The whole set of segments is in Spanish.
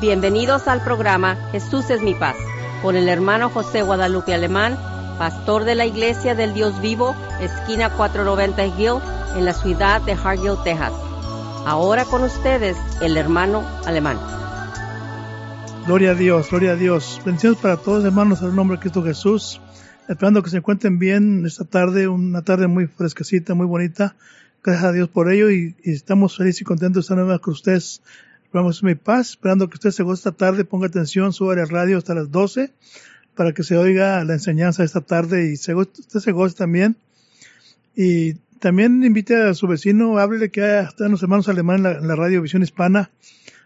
Bienvenidos al programa Jesús es mi paz, con el hermano José Guadalupe Alemán, pastor de la Iglesia del Dios Vivo, esquina 490 Hill, en la ciudad de Hargill, Texas. Ahora con ustedes, el hermano Alemán. Gloria a Dios, gloria a Dios. Bendiciones para todos, hermanos, en el nombre de Cristo Jesús. Esperando que se encuentren bien esta tarde, una tarde muy fresquecita, muy bonita. Gracias a Dios por ello y, estamos felices y contentos de estar nuevamente con ustedes Vamos mi paz, esperando que usted se goce esta tarde, ponga atención, suba el radio hasta las 12 para que se oiga la enseñanza esta tarde y se usted se goce también. Y también invite a su vecino, háblele que están los hermanos alemanes en la, Visión Hispana.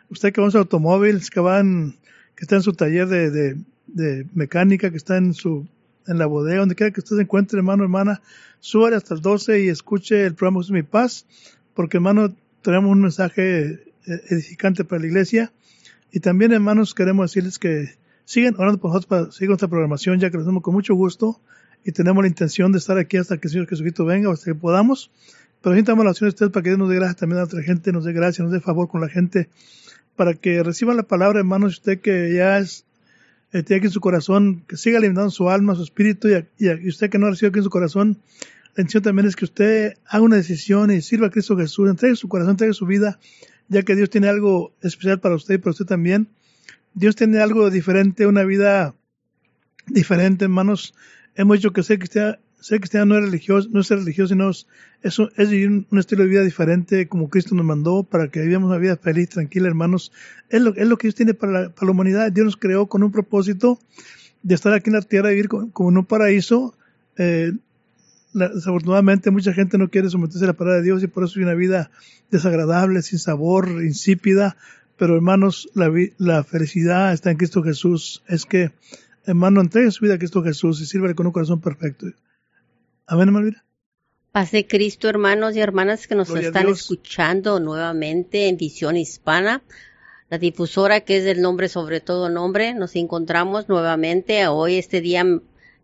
Usted que va en su automóvil, que van, que está en su taller de, de, mecánica, que está en su, en la bodega, donde quiera que usted se encuentre, hermano, hermana, suba hasta las 12 y escuche el programa mi paz, porque hermano, tenemos un mensaje edificante para la iglesia. Y también, hermanos, queremos decirles que sigan orando por nosotros para seguir nuestra programación, ya que lo hacemos con mucho gusto y tenemos la intención de estar aquí hasta que el Señor Jesucristo venga, hasta que podamos. Pero necesitamos la oración de ustedes para que Dios nos dé gracias también a otra gente, nos dé gracia, nos dé favor con la gente, para que reciban la palabra, hermanos, usted que ya es, tiene aquí en su corazón, que siga alimentando su alma, su espíritu, y, y, usted que no ha recibido aquí en su corazón, la intención también es que usted haga una decisión y sirva a Cristo Jesús, entregue su corazón, entregue su vida ya que Dios tiene algo especial para usted y para usted también. Dios tiene algo diferente, una vida diferente, hermanos. Hemos dicho que ser cristiano, ser cristiano no es religioso, no es ser religioso, sino es, es, vivir un, estilo de vida diferente como Cristo nos mandó para que vivamos una vida feliz, tranquila, hermanos. Es lo, que Dios tiene para la, para la humanidad. Dios nos creó con un propósito de estar aquí en la tierra, vivir como, en un paraíso. Eh, desafortunadamente mucha gente no quiere someterse a la palabra de Dios y por eso hay una vida desagradable, sin sabor, insípida. Pero hermanos, la, la felicidad está en Cristo Jesús. Es que, hermano, entregue su vida a Cristo Jesús y sirva con un corazón perfecto. Amén, hermano. Pase Cristo, hermanos y hermanas que nos están escuchando nuevamente en Visión Hispana, la difusora que es el nombre sobre todo nombre. Nos encontramos nuevamente hoy, este día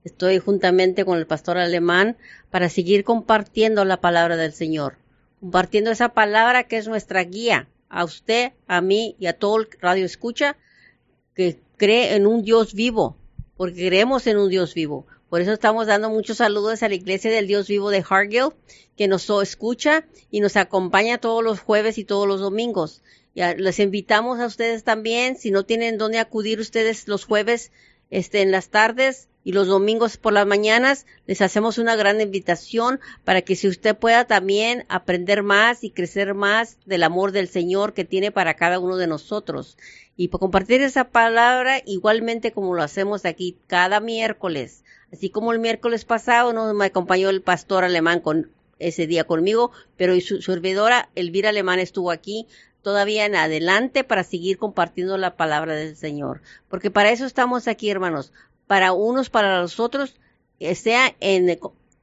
Estoy juntamente con el pastor alemán para seguir compartiendo la palabra del Señor, compartiendo esa palabra que es nuestra guía a usted, a mí y a todo el radio escucha que cree en un Dios vivo, porque creemos en un Dios vivo. Por eso estamos dando muchos saludos a la iglesia del Dios vivo de Hargill, que nos escucha y nos acompaña todos los jueves y todos los domingos. Ya les invitamos a ustedes también, si no tienen dónde acudir ustedes los jueves, este, en las tardes, y los domingos por las mañanas les hacemos una gran invitación para que si usted pueda también aprender más y crecer más del amor del Señor que tiene para cada uno de nosotros. Y por compartir esa palabra igualmente como lo hacemos aquí cada miércoles. Así como el miércoles pasado nos me acompañó el pastor alemán con ese día conmigo, pero su servidora Elvira Alemán estuvo aquí todavía en adelante para seguir compartiendo la palabra del Señor. Porque para eso estamos aquí, hermanos, para unos, para los otros, eh, sea en,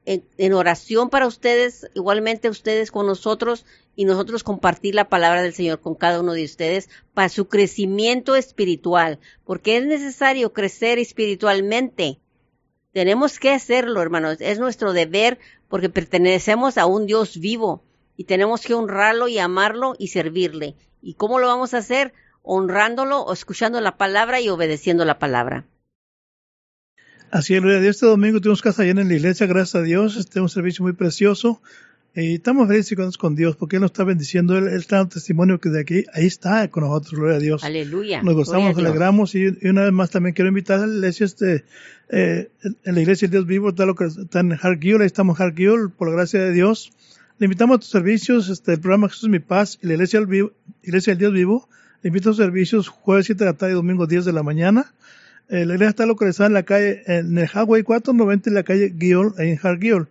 en, oración para ustedes, igualmente ustedes con nosotros y nosotros compartir la palabra del Señor con cada uno de ustedes para su crecimiento espiritual, porque es necesario crecer espiritualmente. Tenemos que hacerlo, hermanos, es nuestro deber porque pertenecemos a un Dios vivo y tenemos que honrarlo y amarlo y servirle. ¿Y cómo lo vamos a hacer? Honrándolo escuchando la palabra y obedeciendo la palabra. Así es, Este domingo tuvimos casa llena en la iglesia, gracias a Dios. Este es un servicio muy precioso. Y estamos felices con Dios porque Él nos está bendiciendo. Él, está dando testimonio que de aquí, ahí está con nosotros, gloria a Dios. Aleluya. Nos gozamos, nos alegramos. Y, una vez más también quiero invitar a la iglesia, este, eh, en la iglesia de Dios vivo, está, lo que, está en Hargill, ahí estamos en Hargill, por la gracia de Dios. Le invitamos a tus servicios, este, el programa Jesús es mi paz y la iglesia del, vivo, iglesia del Dios vivo. Le invito a tus servicios jueves 7 de la tarde y domingo 10 de la mañana. Eh, la iglesia está localizada en la calle, en el Highway 490, en la calle Guiol, en Hargill.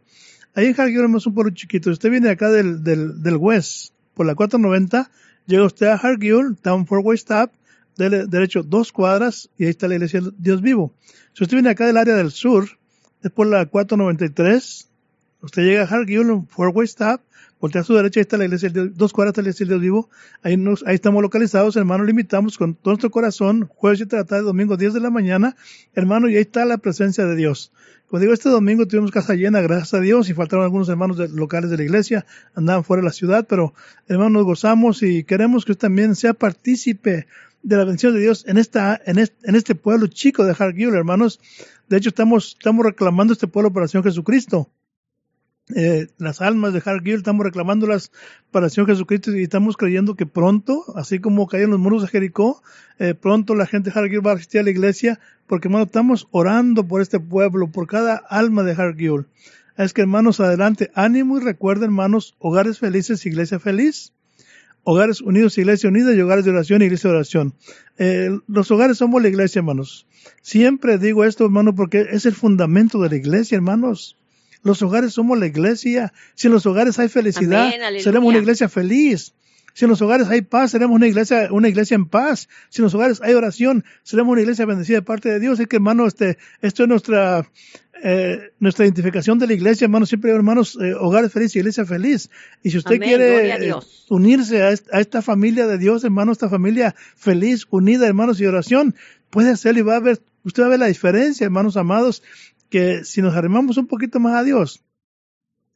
Ahí en Hargill es un pueblo chiquito. Si usted viene acá del, del, del West, por la 490, llega usted a Hargill, Town Four-Way Stop, dele derecho dos cuadras, y ahí está la iglesia Dios Vivo. Si usted viene acá del área del sur, es por la 493, usted llega a Hargill, Four-Way Stop, Voltea a su derecha, ahí está la iglesia, dos cuadras de la iglesia del vivo. Ahí, nos, ahí estamos localizados, hermano. Le invitamos con todo nuestro corazón, jueves 7 de la tarde, domingo 10 de la mañana, hermano, y ahí está la presencia de Dios. Como digo, este domingo tuvimos casa llena, gracias a Dios, y faltaron algunos hermanos locales de la iglesia, andaban fuera de la ciudad, pero hermano, nos gozamos y queremos que usted también sea partícipe de la bendición de Dios en esta, en este, pueblo chico de Hargill, hermanos. De hecho, estamos, estamos reclamando este pueblo para el Señor Jesucristo. Eh, las almas de Hargill, estamos reclamándolas para el Señor Jesucristo y estamos creyendo que pronto, así como cayeron los muros de Jericó, eh, pronto la gente de Hargill va a asistir a la iglesia, porque hermanos, estamos orando por este pueblo, por cada alma de Hargill. Es que hermanos, adelante, ánimo y recuerden, hermanos, hogares felices, iglesia feliz. Hogares unidos, iglesia unida y hogares de oración, iglesia de oración. Eh, los hogares somos la iglesia, hermanos. Siempre digo esto, hermano, porque es el fundamento de la iglesia, hermanos. Los hogares somos la iglesia. Si en los hogares hay felicidad, seremos una iglesia feliz. Si en los hogares hay paz, seremos una iglesia, una iglesia en paz. Si en los hogares hay oración, seremos una iglesia bendecida de parte de Dios. Es que, hermano, este, esto es nuestra, eh, nuestra identificación de la iglesia, hermanos, siempre hermanos, eh, hogares felices, iglesia feliz. Y si usted quiere eh, unirse a esta, familia de Dios, hermanos, esta familia feliz, unida, hermanos, y oración, puede hacerlo y va a ver, usted va a ver la diferencia, hermanos amados, que si nos arrimamos un poquito más a Dios,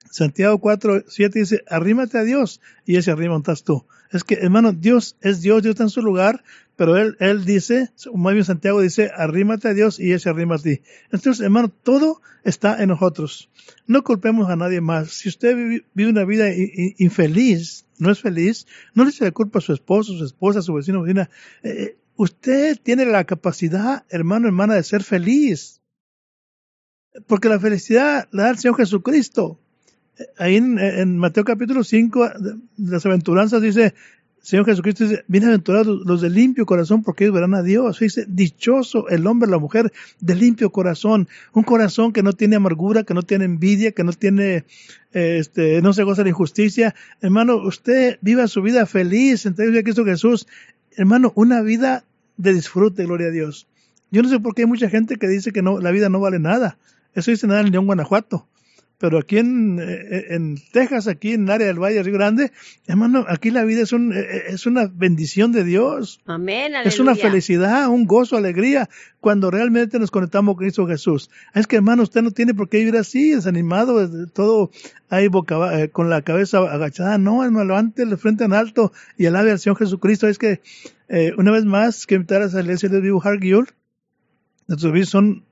Santiago 4, 7 dice, arrímate a Dios y ese arrima estás tú. Es que, hermano, Dios es Dios, Dios está en su lugar, pero Él, Él dice, muy bien Santiago dice, arrímate a Dios y ese arrima a ti. Entonces, hermano, todo está en nosotros. No culpemos a nadie más. Si usted vive una vida infeliz, no es feliz, no le eche la culpa a su esposo, su esposa, su vecino, vecina. Eh, eh, usted tiene la capacidad, hermano, hermana, de ser feliz. Porque la felicidad la da el Señor Jesucristo ahí en, Mateo capítulo 5, las aventuranzas dice, Señor Jesucristo dice, bienaventurados los de limpio corazón porque ellos verán a Dios. Dice, dichoso el hombre, la mujer de limpio corazón. Un corazón que no tiene amargura, que no tiene envidia, que no tiene, este, no se goza de injusticia. Hermano, usted viva su vida feliz entre Cristo Jesús. Hermano, una vida de disfrute, gloria a Dios. Yo no sé por qué hay mucha gente que dice que no, la vida no vale nada. Eso dice nada en León, Guanajuato pero aquí en, eh, en, Texas, aquí en el área del Valle Río Grande, hermano, aquí la vida es, un, eh, eh, es una bendición de Dios. Amén, Es una felicidad, un gozo, alegría, cuando realmente nos conectamos con Cristo Jesús. Es que, hermano, usted no tiene por qué vivir así, desanimado, todo ahí boca, con la cabeza agachada. No, hermano, levante el frente en alto y alabe al Señor Jesucristo. Es que, una vez más, que invitar a la iglesia de Vivo Hargill, nuestros son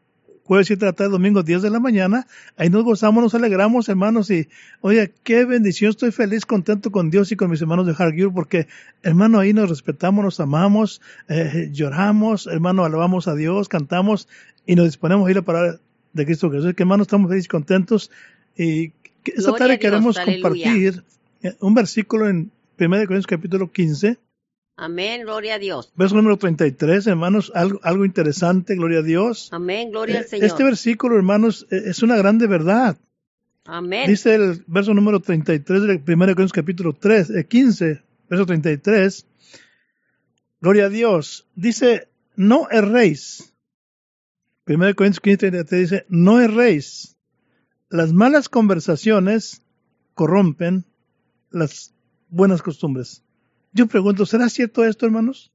jueves 7 de la tarde, domingo 10 de la mañana. Ahí nos gozamos, nos alegramos, hermanos. Y, oye, qué bendición. Estoy feliz, contento con Dios y con mis hermanos de Hargill, porque, hermano, ahí nos respetamos, nos amamos, eh, lloramos, hermano, alabamos a Dios, cantamos y nos disponemos a ir a parar de Cristo Jesús. Que, hermano, estamos felices y contentos. Y esta tarde queremos compartir eh, un versículo en 1 Corintios capítulo 15 Amén, gloria a Dios. Verso número 33, hermanos, algo, algo interesante, gloria a Dios. Amén, gloria al eh, Señor. Este versículo, hermanos, e, es una grande verdad. Amén. Dice el verso número 33 del 1 Corintios capítulo 3, 15, eh, verso 33. Gloria a Dios. Dice, no erréis. 1 Corintios 15, 33 dice, no erréis. Las malas conversaciones corrompen las buenas costumbres. Yo pregunto, ¿será cierto esto, hermanos?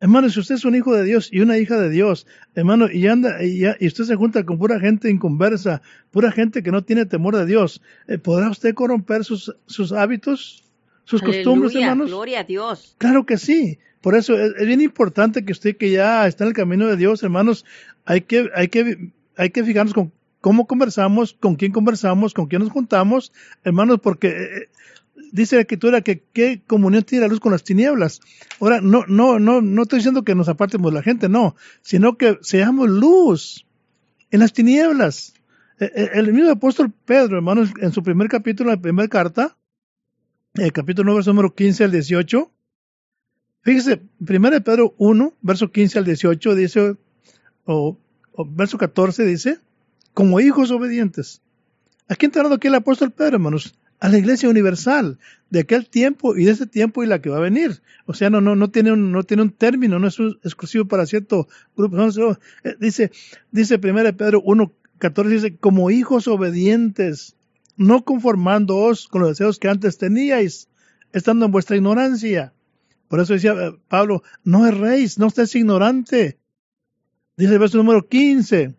Hermanos, si usted es un hijo de Dios y una hija de Dios, hermano, y anda y, usted se junta con pura gente inconversa, pura gente que no tiene temor de Dios, eh, ¿podrá usted corromper sus, sus hábitos, sus costumbres, hermanos? Gloria a Dios. Claro que sí. Por eso es, bien importante que usted que ya está en el camino de Dios, hermanos, hay que, hay que, hay que fijarnos con cómo conversamos, con quién conversamos, con quién nos juntamos, hermanos, porque eh, dice la escritura que qué comunión tiene la luz con las tinieblas. Ahora, no, no, no, no estoy diciendo que nos apartemos de la gente, no, sino que seamos luz en las tinieblas. E, e, el mismo apóstol Pedro, hermanos, en su primer capítulo, en la primera carta, el capítulo 9, verso número 15 al 18, fíjese, primero de Pedro 1, verso 15 al 18, dice, o, verso 14 dice, como hijos obedientes. ¿A quién está hablando aquí el apóstol Pedro, hermanos? A la iglesia universal de aquel tiempo y de ese tiempo y la que va a venir. O sea, no, no, no tiene un, no tiene un término, no es exclusivo para cierto grupo. Eh, dice, dice 1 Pedro 1, 14, dice, como hijos obedientes, no conformándoos con los deseos que antes teníais, estando en vuestra ignorancia. Por eso decía eh, Pablo, no erréis, no estés ignorante. Dice el verso número 15,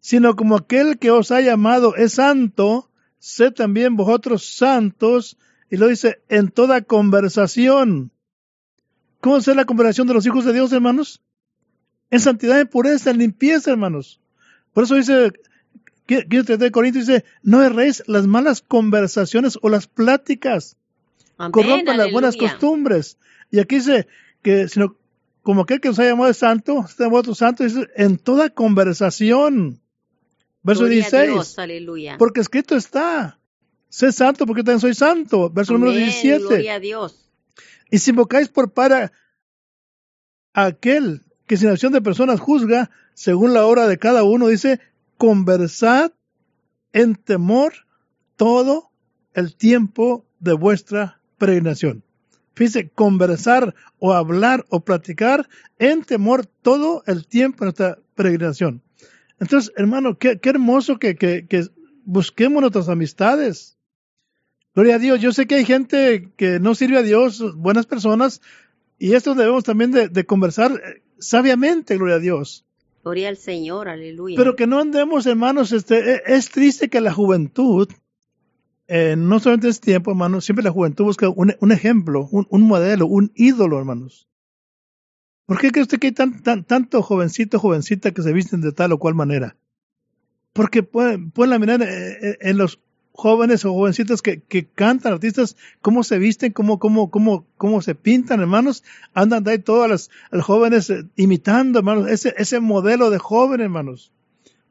sino como aquel que os ha llamado es santo, sé también vosotros santos, y lo dice en toda conversación, ¿Cómo es la conversación de los hijos de Dios, hermanos? En santidad, en pureza, en limpieza, hermanos. Por eso dice, de Corintios dice, no erréis las malas conversaciones o las pláticas. Corrompan las buenas costumbres. Y aquí dice que, sino, como aquel que nos ha llamado de santo, se ha llamado santo, dice, en toda conversación. Verso 16. aleluya. Porque escrito está, sé santo porque también soy santo. Verso número 17. Gloria a Dios. Y si invocáis por para aquel que sin acción de personas juzga, según la hora de cada uno, dice, conversad en temor todo el tiempo de vuestra peregrinación. Fíjese, conversar o hablar o platicar en temor todo el tiempo de nuestra peregrinación. Entonces, hermano, qué, hermoso que, que, busquemos nuestras amistades. Gloria a Dios. Yo sé que hay gente que no sirve a Dios, buenas personas, y esto debemos también de, conversar eh, sabiamente, gloria a Dios. Gloria al Señor, aleluya. Pero que no andemos, hermanos, este, e, es triste que la juventud, eh, no solamente en este tiempo, hermanos, siempre la juventud busca un, ejemplo, un, modelo, un ídolo, hermanos. ¿Por qué cree usted que hay tan, tanto jovencito, jovencita que se visten de tal o cual manera? Porque pueden, pueden mirar eh, en los jóvenes o jovencitas que, que, cantan, artistas, cómo se visten, cómo, cómo, cómo, cómo se pintan, hermanos, andan de ahí todos los, jóvenes eh, imitando, hermanos, ese, ese modelo de joven, hermanos.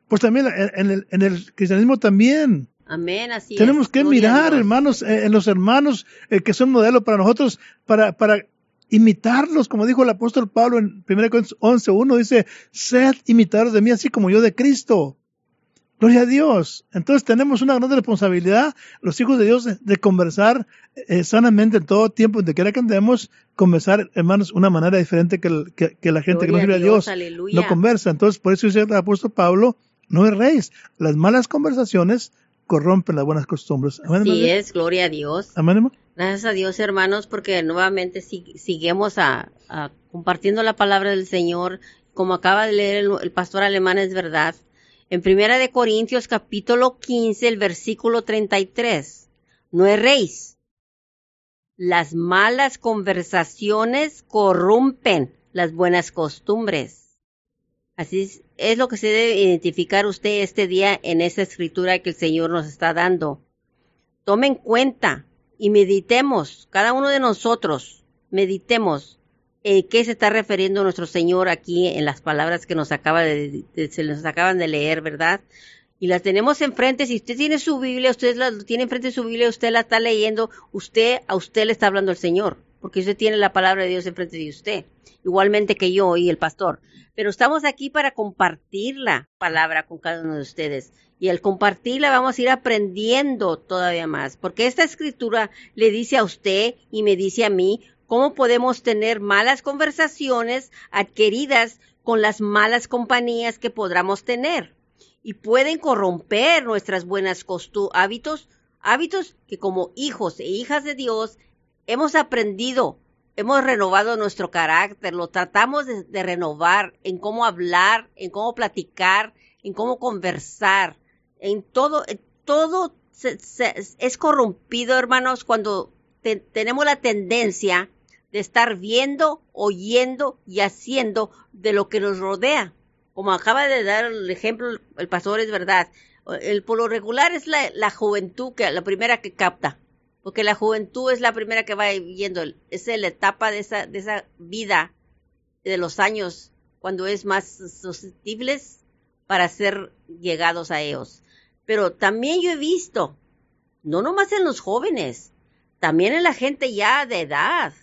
Pues también en, el, en el cristianismo también. Amén, así Tenemos que mirar, hermanos, eh, en los hermanos eh, que son modelo para nosotros, para, para imitarlos, como dijo el apóstol Pablo en 1 Corintios 11.1, dice, sed imitadores de mí, así como yo de Cristo. Gloria a Dios. Entonces tenemos una gran responsabilidad, los hijos de Dios, de, conversar eh, sanamente en todo tiempo, donde quiera que andemos, conversar, hermanos, una manera diferente que, la gente que no sirve a Dios, no conversa. Entonces, por eso dice el apóstol Pablo, no erréis. Las malas conversaciones corrompen las buenas costumbres. Así es, gloria a Dios. Amén, Gracias a Dios, hermanos, porque nuevamente seguimos a, compartiendo la palabra del Señor. Como acaba de leer el pastor alemán, es verdad en Primera de Corintios capítulo 15, el versículo 33. No erréis. Las malas conversaciones corrompen las buenas costumbres. Así es, lo que se debe identificar usted este día en esa escritura que el Señor nos está dando. Tomen cuenta y meditemos, cada uno de nosotros, meditemos eh, qué se está refiriendo nuestro Señor aquí en las palabras que nos acaba de, se nos acaban de leer, ¿verdad? Y las tenemos enfrente. Si usted tiene su Biblia, usted la tiene enfrente de su Biblia, usted la está leyendo, usted a usted le está hablando el Señor, porque usted tiene la palabra de Dios enfrente de usted, igualmente que yo y el pastor. Pero estamos aquí para compartir la palabra con cada uno de ustedes. Y al compartirla vamos a ir aprendiendo todavía más, porque esta escritura le dice a usted y me dice a mí cómo podemos tener malas conversaciones adquiridas con las malas compañías que podamos tener y pueden corromper nuestras buenas hábitos, hábitos que como hijos e hijas de Dios hemos aprendido, hemos renovado nuestro carácter, lo tratamos de, renovar en cómo hablar, en cómo platicar, en cómo conversar, en todo, todo es corrompido, hermanos, cuando tenemos la tendencia de estar viendo, oyendo y haciendo de lo que nos rodea. Como acaba de dar el ejemplo el pastor, es verdad. El, por lo regular es la, juventud que la primera que capta, porque la juventud es la primera que va viendo, es la etapa de esa, de esa vida de los años cuando es más susceptibles para ser llegados a ellos. Pero también yo he visto, no nomás en los jóvenes, también en la gente ya de edad,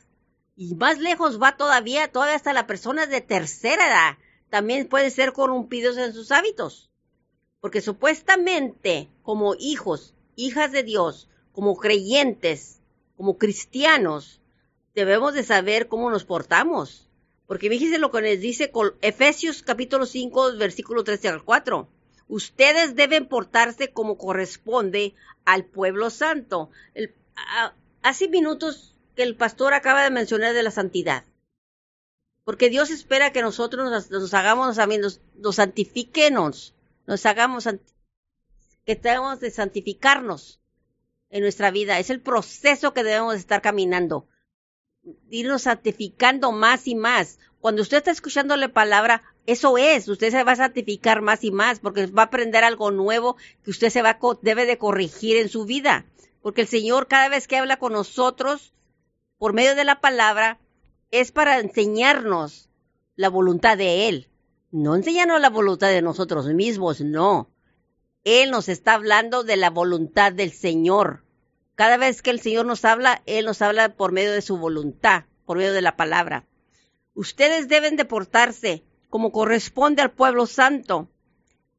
y más lejos va todavía, todavía hasta la persona de tercera edad también puede ser corrompidos en sus hábitos. Porque supuestamente, como hijos, hijas de Dios, como creyentes, como cristianos, debemos de saber cómo nos portamos. Porque fíjense lo que les dice Efesios capítulo 5, versículo 13 al 4. Ustedes deben portarse como corresponde al pueblo santo. hace minutos que el pastor acaba de mencionar de la santidad. Porque Dios espera que nosotros nos, hagamos, nos, nos santifiquemos, nos hagamos, que tenemos de santificarnos en nuestra vida. Es el proceso que debemos estar caminando. irnos santificando más y más. Cuando usted está escuchando la palabra, eso es, usted se va a santificar más y más porque va a aprender algo nuevo que usted se va debe de corregir en su vida. Porque el Señor cada vez que habla con nosotros por medio de la palabra es para enseñarnos la voluntad de Él. No enseñarnos la voluntad de nosotros mismos, no. Él nos está hablando de la voluntad del Señor. Cada vez que el Señor nos habla, Él nos habla por medio de su voluntad, por medio de la palabra. Ustedes deben deportarse como corresponde al pueblo santo.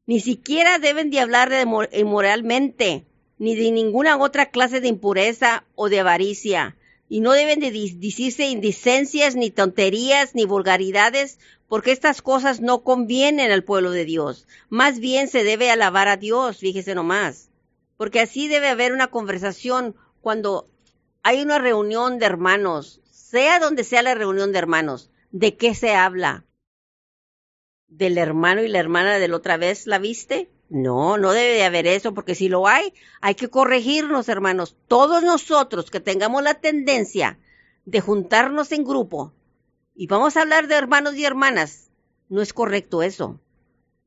Ni siquiera deben de hablar de inmoralmente, ni de ninguna otra clase de impureza o de avaricia. Y no deben de decirse indicencias, ni tonterías, ni vulgaridades, porque estas cosas no convienen al pueblo de Dios. Más bien se debe alabar a Dios, fíjese nomás. Porque así debe haber una conversación cuando hay una reunión de hermanos, sea donde sea la reunión de hermanos. ¿De qué se habla? Del hermano y la hermana de la otra vez, ¿la viste? No, no debe de haber eso, porque si lo hay, hay que corregirnos, hermanos. Todos nosotros que tengamos la tendencia de juntarnos en grupo y vamos a hablar de hermanos y hermanas, no es correcto eso.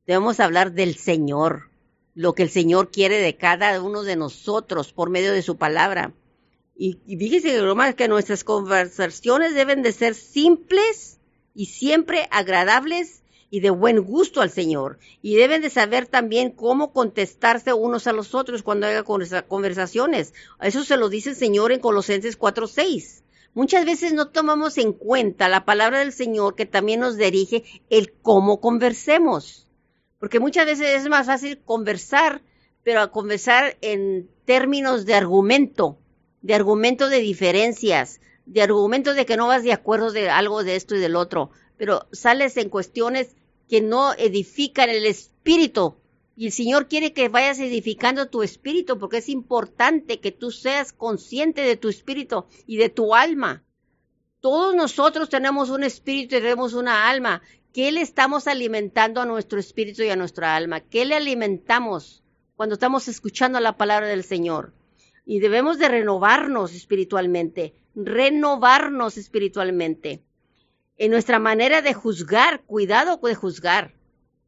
Debemos hablar del Señor, lo que el Señor quiere de cada uno de nosotros por medio de su palabra. Y, y fíjese más que nuestras conversaciones deben de ser simples y siempre agradables y de buen gusto al Señor. Y deben de saber también cómo contestarse unos a los otros cuando haya conversaciones. Eso se lo dice el Señor en Colosenses 4.6. Muchas veces no tomamos en cuenta la palabra del Señor que también nos dirige el cómo conversemos. Porque muchas veces es más fácil conversar, pero conversar en términos de argumento, de argumento de diferencias, de argumento de que no vas de acuerdo de algo de esto y del otro, pero sales en cuestiones que no edifican el espíritu. Y el Señor quiere que vayas edificando tu espíritu porque es importante que tú seas consciente de tu espíritu y de tu alma. Todos nosotros tenemos un espíritu y tenemos una alma. ¿Qué le estamos alimentando a nuestro espíritu y a nuestra alma? ¿Qué le alimentamos cuando estamos escuchando la palabra del Señor? Y debemos de renovarnos espiritualmente, renovarnos espiritualmente en nuestra manera de juzgar, cuidado de juzgar.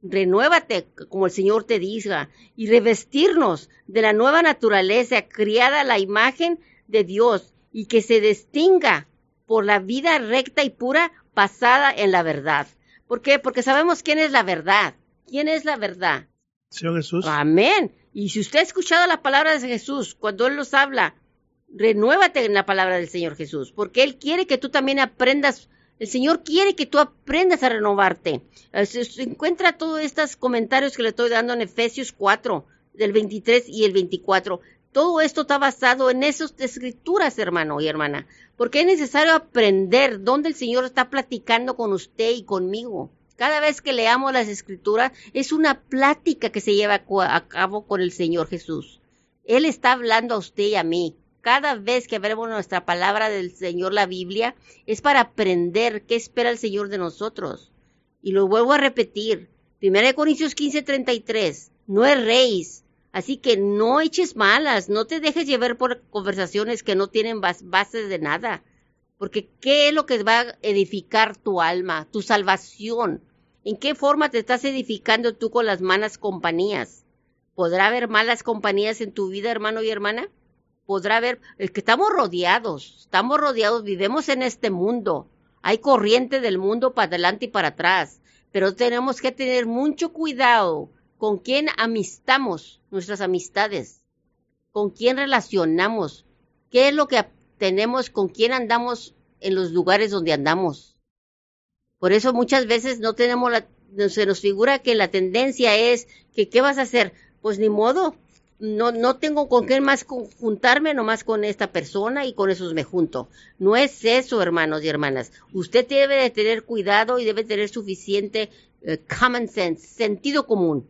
Renuévate, como el Señor te diga, y revestirnos de la nueva naturaleza criada a la imagen de Dios y que se distinga por la vida recta y pura basada en la verdad. ¿Por qué? Porque sabemos quién es la verdad. ¿Quién es la verdad? Señor Jesús. Amén. Y si usted ha escuchado la palabra de Jesús, cuando Él nos habla, renuévate en la palabra del Señor Jesús, porque Él quiere que tú también aprendas el Señor quiere que tú aprendas a renovarte. Eh, se encuentra todos estos comentarios que le estoy dando en Efesios 4, del 23 y el 24. Todo esto está basado en esas escrituras, hermano y hermana, porque es necesario aprender dónde el Señor está platicando con usted y conmigo. Cada vez que leamos las escrituras es una plática que se lleva a cabo con el Señor Jesús. Él está hablando a usted y a mí cada vez que vemos nuestra palabra del Señor, la Biblia, es para aprender qué espera el Señor de nosotros. Y lo vuelvo a repetir. 1 Corintios 15, 33. No erréis. Así que no eches malas, no te dejes llevar por conversaciones que no tienen bases de nada. Porque ¿qué es lo que va a edificar tu alma, tu salvación? ¿En qué forma te estás edificando tú con las malas compañías? ¿Podrá haber malas compañías en tu vida, hermano y hermana? Podrá ver, es que estamos rodeados, estamos rodeados, vivimos en este mundo. Hay corriente del mundo para adelante y para atrás, pero tenemos que tener mucho cuidado con quién amistamos nuestras amistades, con quién relacionamos, qué es lo que tenemos, con quién andamos en los lugares donde andamos. Por eso muchas veces no tenemos la, se nos figura que la tendencia es que, ¿qué vas a hacer? Pues ni modo, no, no tengo con qué más juntarme nomás con esta persona y con esos me junto. No es eso, hermanos y hermanas. Usted debe de tener cuidado y debe tener suficiente eh, common sense, sentido común.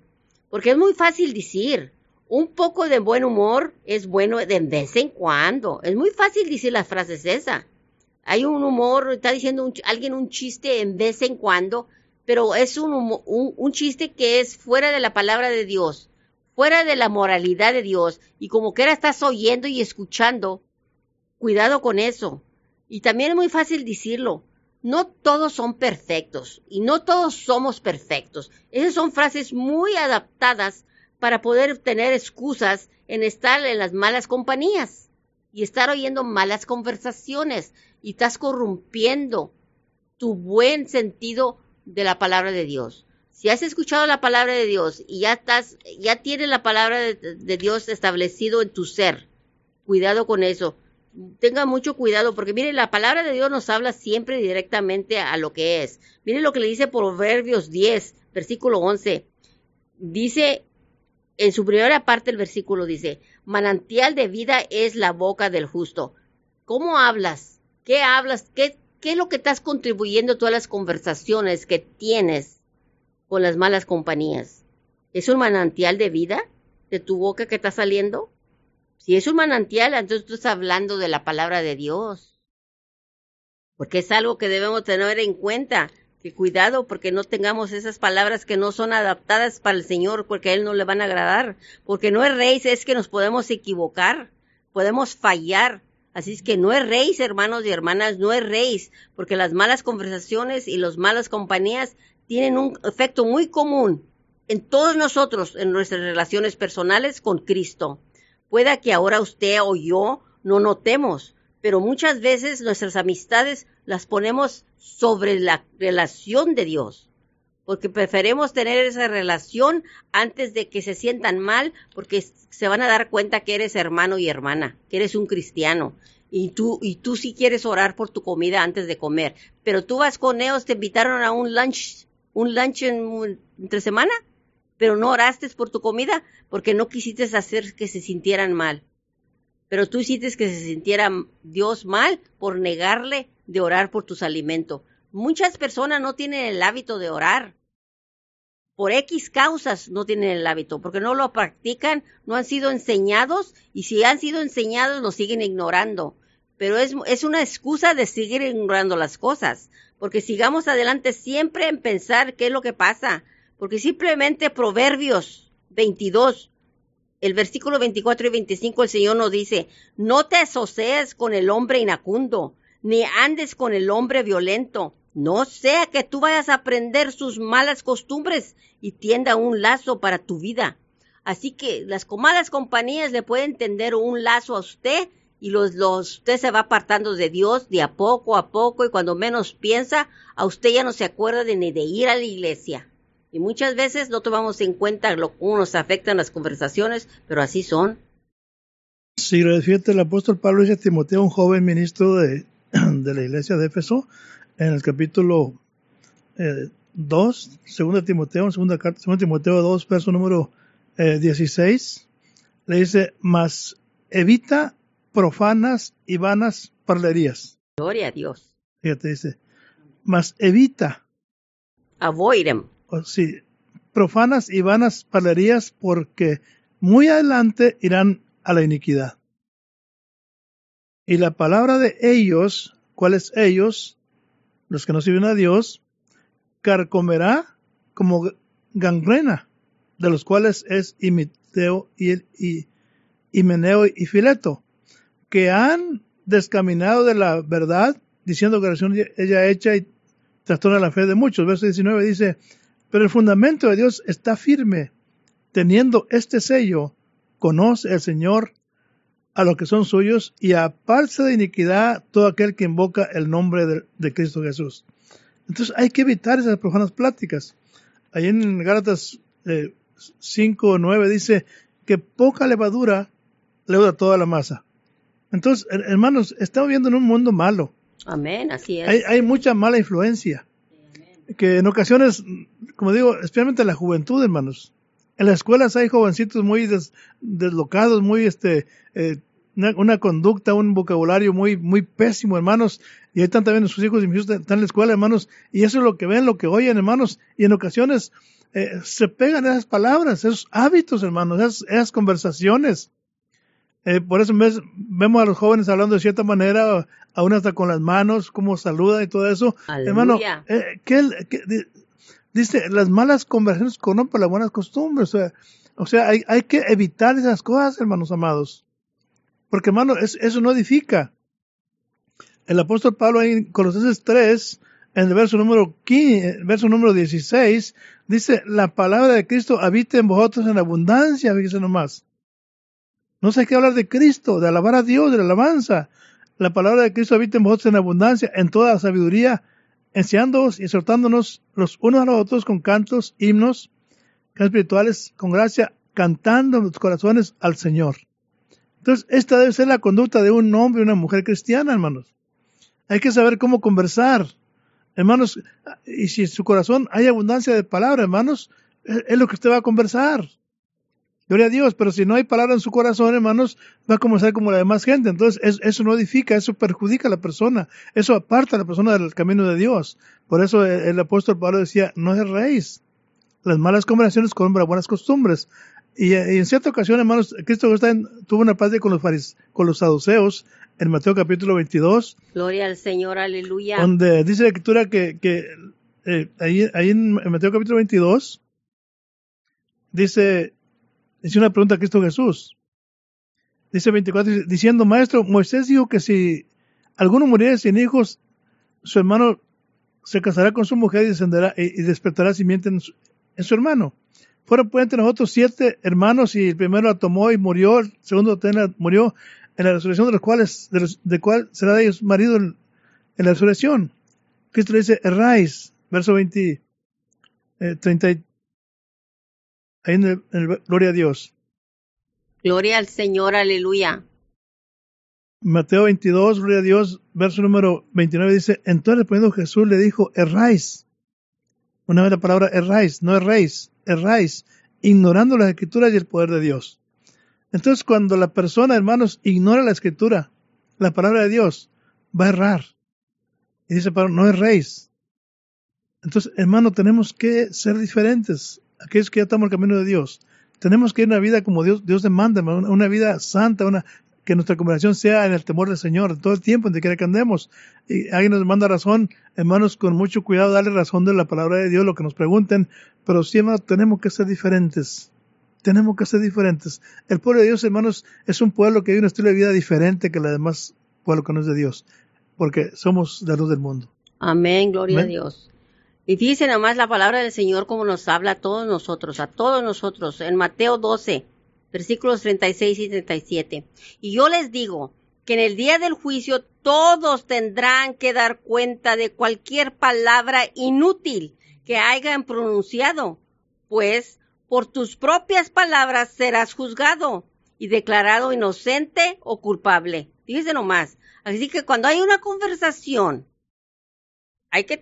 Porque es muy fácil decir, un poco de buen humor es bueno de vez en cuando. Es muy fácil decir las frases esa. Hay un humor, está diciendo alguien un chiste en vez en cuando, pero es un, un, un chiste que es fuera de la palabra de Dios fuera de la moralidad de Dios y como que ahora estás oyendo y escuchando, cuidado con eso. Y también es muy fácil decirlo. No todos son perfectos y no todos somos perfectos. Esas son frases muy adaptadas para poder tener excusas en estar en las malas compañías y estar oyendo malas conversaciones y estás corrompiendo tu buen sentido de la palabra de Dios. Si has escuchado la palabra de Dios y ya estás, ya tienes la palabra de, Dios establecido en tu ser, cuidado con eso. Tenga mucho cuidado porque mire, la palabra de Dios nos habla siempre directamente a lo que es. Mire lo que le dice Proverbios 10, versículo 11. Dice, en su primera parte del versículo dice, manantial de vida es la boca del justo. ¿Cómo hablas? ¿Qué hablas? ¿Qué, qué es lo que estás contribuyendo a todas las conversaciones que tienes con las malas compañías? ¿Es un manantial de vida de tu boca que está saliendo? Si es un manantial, entonces tú estás hablando de la palabra de Dios. Porque es algo que debemos tener en cuenta. Que cuidado porque no tengamos esas palabras que no son adaptadas para el Señor, porque a Él no le van a agradar. Porque no es rey, es que nos podemos equivocar, podemos fallar. Así es que no es rey, hermanos y hermanas, no es rey, porque las malas conversaciones y las malas compañías tienen un efecto muy común en todos nosotros, en nuestras relaciones personales con Cristo. Pueda que ahora usted o yo no notemos, pero muchas veces nuestras amistades las ponemos sobre la relación de Dios, porque preferimos tener esa relación antes de que se sientan mal, porque se van a dar cuenta que eres hermano y hermana, que eres un cristiano. Y tú, y tú sí quieres orar por tu comida antes de comer, pero tú vas con ellos, te invitaron a un lunch un lunch en, entre semana, pero no oraste por tu comida porque no quisiste hacer que se sintieran mal. Pero tú hiciste que se sintiera Dios mal por negarle de orar por tus alimentos. Muchas personas no tienen el hábito de orar. Por X causas no tienen el hábito, porque no lo practican, no han sido enseñados y si han sido enseñados lo siguen ignorando. Pero es, es una excusa de seguir ignorando las cosas porque sigamos adelante siempre en pensar qué es lo que pasa, porque simplemente Proverbios 22, el versículo 24 y 25, el Señor nos dice, no te asocies con el hombre inacundo, ni andes con el hombre violento, no sea que tú vayas a aprender sus malas costumbres y tienda un lazo para tu vida. Así que las malas compañías le pueden tender un lazo a usted y los, los, usted se va apartando de Dios de a poco a poco y cuando menos piensa, a usted ya no se acuerda de ni de ir a la iglesia. Y muchas veces no tomamos en cuenta lo que nos afecta en las conversaciones, pero así son. Sí, fíjate, el apóstol Pablo dice a Timoteo, un joven ministro de, de la iglesia de Éfeso, en el capítulo eh, 2, segunda Timoteo, segunda carta, segunda Timoteo 2, verso número eh, 16, le dice, mas evita profanas y vanas parlerías. Gloria a Dios. Fíjate, dice, mas evita. Avoid them. sí, profanas y vanas parlerías porque muy adelante irán a la iniquidad. Y la palabra de ellos, ¿cuáles ellos? Los que no sirven a Dios, carcomerá como gangrena, de los cuales es Imiteo y, y Himeneo y Fileto, que han descaminado de la verdad, diciendo que la oración ella hecha y trastorna la fe de muchos. Verso 19 dice, pero el fundamento de Dios está firme, teniendo este sello, conoce el Señor a los que son suyos y aparta de iniquidad todo aquel que invoca el nombre de, Cristo Jesús. Entonces hay que evitar esas profanas pláticas. Ahí en Gálatas eh, 5 o 9 dice que poca levadura leuda toda la masa. Entonces, hermanos, estamos viviendo en un mundo malo. Amén, así es. Hay, hay mucha mala influencia. Que en ocasiones, como digo, especialmente en la juventud, hermanos. En las escuelas hay jovencitos muy deslocados, muy, este, eh, una, conducta, un vocabulario muy, muy pésimo, hermanos. Y ahí están también sus hijos y mis hijos están en la escuela, hermanos. Y eso es lo que ven, lo que oyen, hermanos. Y en ocasiones eh, se pegan esas palabras, esos hábitos, hermanos, esas, esas conversaciones. Eh, por eso vemos a los jóvenes hablando de cierta manera, aún hasta con las manos, cómo saludan y todo eso. Hermano, eh, dice, las malas conversaciones corrompen las buenas costumbres. O sea, o sea hay, hay, que evitar esas cosas, hermanos amados. Porque, hermano, eso no edifica. el apóstol Pablo en Colosenses 3, en el verso número 15, verso número 16, dice, la palabra de Cristo habita en vosotros en abundancia, fíjese nomás. No sé qué hablar de Cristo, de alabar a Dios, de la alabanza. La palabra de Cristo habita en vosotros en abundancia, en toda sabiduría, enseñándoos y exhortándonos los unos a los otros con cantos, himnos, espirituales, con gracia, cantando en los corazones al Señor. Entonces, esta debe ser la conducta de un hombre y una mujer cristiana, hermanos. Hay que saber cómo conversar. Hermanos, y si en su corazón hay abundancia de palabra, hermanos, es lo que usted va a conversar. Gloria a Dios, pero si no hay palabra en su corazón, hermanos, va a conversar como la demás gente. Entonces, eso no edifica, eso perjudica a la persona, eso aparta a la persona del camino de Dios. Por eso el, apóstol Pablo decía, no es raíz. Las malas conversaciones con buenas costumbres. Y, en cierta ocasión, hermanos, Cristo tuvo una paz con los, con los saduceos en Mateo capítulo 22. Gloria al Señor, aleluya. Donde dice la escritura que, que eh, ahí, ahí en Mateo capítulo 22 dice, dice una pregunta a Cristo Jesús. Dice 24, diciendo, maestro, Moisés dijo que si alguno muriera sin hijos, su hermano se casará con su mujer y, descenderá, y, despertará simiente en su, en su hermano. Fueron pues entre nosotros siete hermanos y el primero la tomó y murió, el segundo murió en la resurrección de los cuales, de, cuál será de ellos marido en, la resurrección. Cristo le dice, erráis, verso 20, 30, eh, ahí en el, Gloria a Dios. Gloria al Señor, aleluya. Mateo 22, Gloria a Dios, verso número 29 dice, entonces respondiendo Jesús le dijo, erráis. Una vez la palabra erráis, no erréis, erráis, ignorando las escrituras y el poder de Dios. Entonces, cuando la persona, hermanos, ignora la escritura, la palabra de Dios, va a errar. Y dice Pablo, no erréis. Entonces, hermano, tenemos que ser diferentes. Aquellos que ya estamos en el camino de Dios. Tenemos que ir una vida como Dios, Dios demanda, una vida santa, una, que nuestra conversación sea en el temor del Señor todo el tiempo, donde quiera que andemos. Y alguien nos manda razón, hermanos, con mucho cuidado, darle razón de la palabra de Dios, lo que nos pregunten, pero sí, hermanos, tenemos que ser diferentes. Tenemos que ser diferentes. El pueblo de Dios, hermanos, es un pueblo que hay un estilo de vida diferente que la demás pueblo que no es de Dios, porque somos de luz del mundo. Amén, gloria a Dios. Y dice nomás la palabra del Señor como nos habla a todos nosotros, a todos nosotros, en Mateo 12, versículos 36 y 37. Y yo les digo que en el día del juicio todos tendrán que dar cuenta de cualquier palabra inútil que hayan pronunciado, pues por tus propias palabras serás juzgado y declarado inocente o culpable. Fíjese nomás. Así que cuando hay una conversación, hay que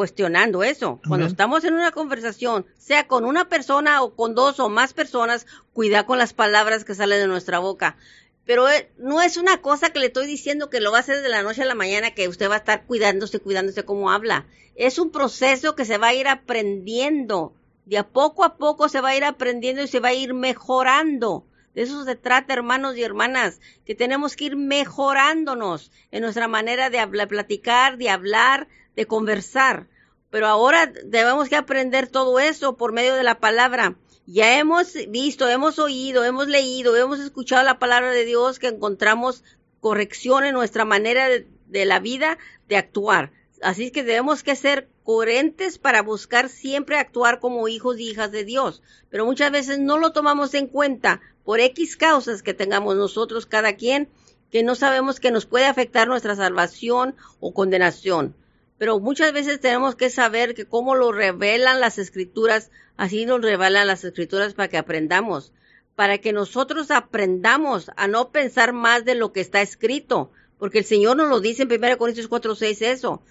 cuestionando eso. Cuando estamos en una conversación, sea con una persona o con dos o más personas, cuida con las palabras que salen de nuestra boca. Pero eh, no es una cosa que le estoy diciendo que lo va a hacer de la noche a la mañana, que usted va a estar cuidándose, cuidándose cómo habla. Es un proceso que se va a ir aprendiendo de a poco a poco se va a ir aprendiendo y se va a ir mejorando. De eso se trata, hermanos y hermanas, que tenemos que ir mejorándonos en nuestra manera de hablar, platicar, de hablar, de conversar. Pero ahora debemos que aprender todo eso por medio de la palabra. Ya hemos visto, hemos oído, hemos leído, hemos escuchado la palabra de Dios que encontramos corrección en nuestra manera de, la vida de actuar. Así que debemos que ser coherentes para buscar siempre actuar como hijos y hijas de Dios. Pero muchas veces no lo tomamos en cuenta por X causas que tengamos nosotros cada quien, que no sabemos que nos puede afectar nuestra salvación o condenación. Pero muchas veces tenemos que saber que cómo lo revelan las escrituras, así nos revelan las escrituras para que aprendamos, para que nosotros aprendamos a no pensar más de lo que está escrito, porque el Señor nos lo dice en 1 Corintios 4, 6 eso.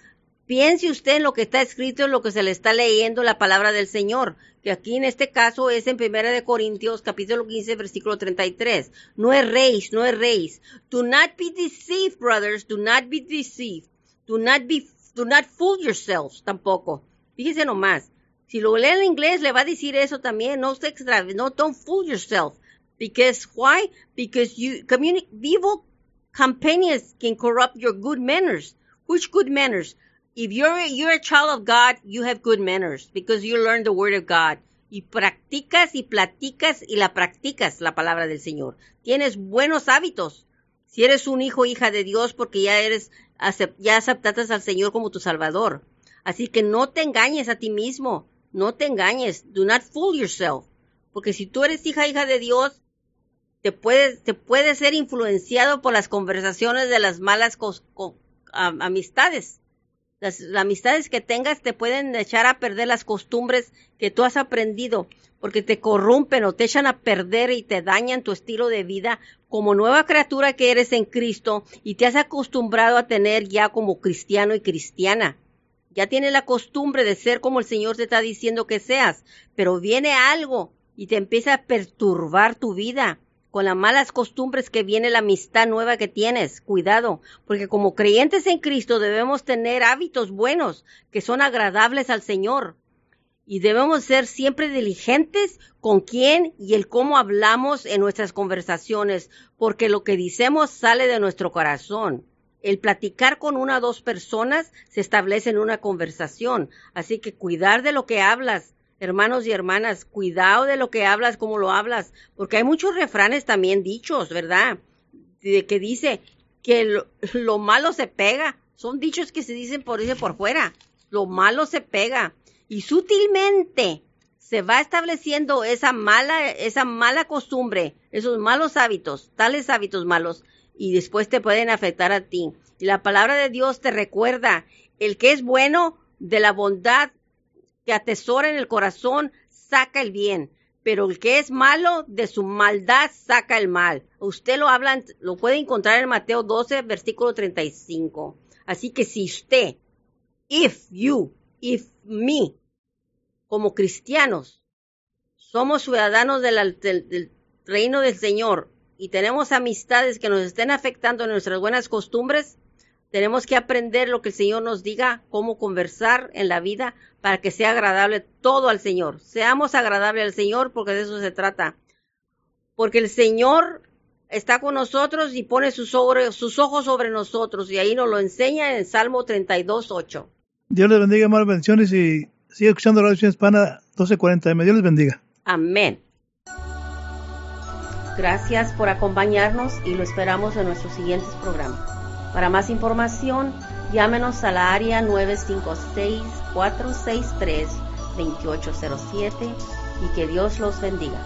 Piense usted en lo que está escrito, en lo que se le está leyendo la palabra del Señor, que aquí en este caso es en Primera de Corintios capítulo 15 versículo 33. No erréis, no erréis. Do not be deceived, brothers, do not be deceived. Do not be, do not fool yourselves tampoco. Fíjese nomás. Si lo lee en inglés le va a decir eso también. No se extravíe, no, don't fool yourself. Because, why? Because you, evil companions can corrupt your good manners. Which good manners? if you're you're a child of God, you have good manners because you learn the word of God. Y practicas y platicas y la practicas la palabra del Señor. Tienes buenos hábitos. Si eres un hijo hija de Dios porque ya eres ya aceptaste al Señor como tu Salvador. Así que no te engañes a ti mismo, no te engañes, do not fool yourself. Porque si tú eres hija hija de Dios, te puedes, te puedes ser influenciado por las conversaciones de las malas amistades. Las, amistades que tengas te pueden echar a perder las costumbres que tú has aprendido, porque te corrompen o te echan a perder y te dañan tu estilo de vida como nueva criatura que eres en Cristo y te has acostumbrado a tener ya como cristiano y cristiana. Ya tienes la costumbre de ser como el Señor te está diciendo que seas, pero viene algo y te empieza a perturbar tu vida con las malas costumbres que viene la amistad nueva que tienes. Cuidado, porque como creyentes en Cristo debemos tener hábitos buenos que son agradables al Señor. Y debemos ser siempre diligentes con quién y el cómo hablamos en nuestras conversaciones, porque lo que decimos sale de nuestro corazón. El platicar con una o dos personas se establece en una conversación, así que cuidar de lo que hablas, hermanos y hermanas, cuidado de lo que hablas, cómo lo hablas, porque hay muchos refranes también dichos, ¿verdad? De que dice que lo, malo se pega. Son dichos que se dicen por ese por fuera. Lo malo se pega. Y sutilmente se va estableciendo esa mala, esa mala costumbre, esos malos hábitos, tales hábitos malos, y después te pueden afectar a ti. Y la palabra de Dios te recuerda, el que es bueno de la bondad que atesora en el corazón saca el bien, pero el que es malo de su maldad saca el mal. Usted lo habla, lo puede encontrar en Mateo 12, versículo 35. Así que si usted, if you, if me, como cristianos, somos ciudadanos del, reino del Señor y tenemos amistades que nos estén afectando nuestras buenas costumbres, tenemos que aprender lo que el Señor nos diga, cómo conversar en la vida para que sea agradable todo al Señor. Seamos agradables al Señor porque de eso se trata. Porque el Señor está con nosotros y pone sus, ojos sobre nosotros y ahí nos lo enseña en Salmo 32, 8. Dios les bendiga, más bendiciones y sigue escuchando la edición hispana 1240M. Dios les bendiga. Amén. Gracias por acompañarnos y lo esperamos en nuestros siguientes programas. Para más información, llámenos a la área 956-463-2807 y que Dios los bendiga.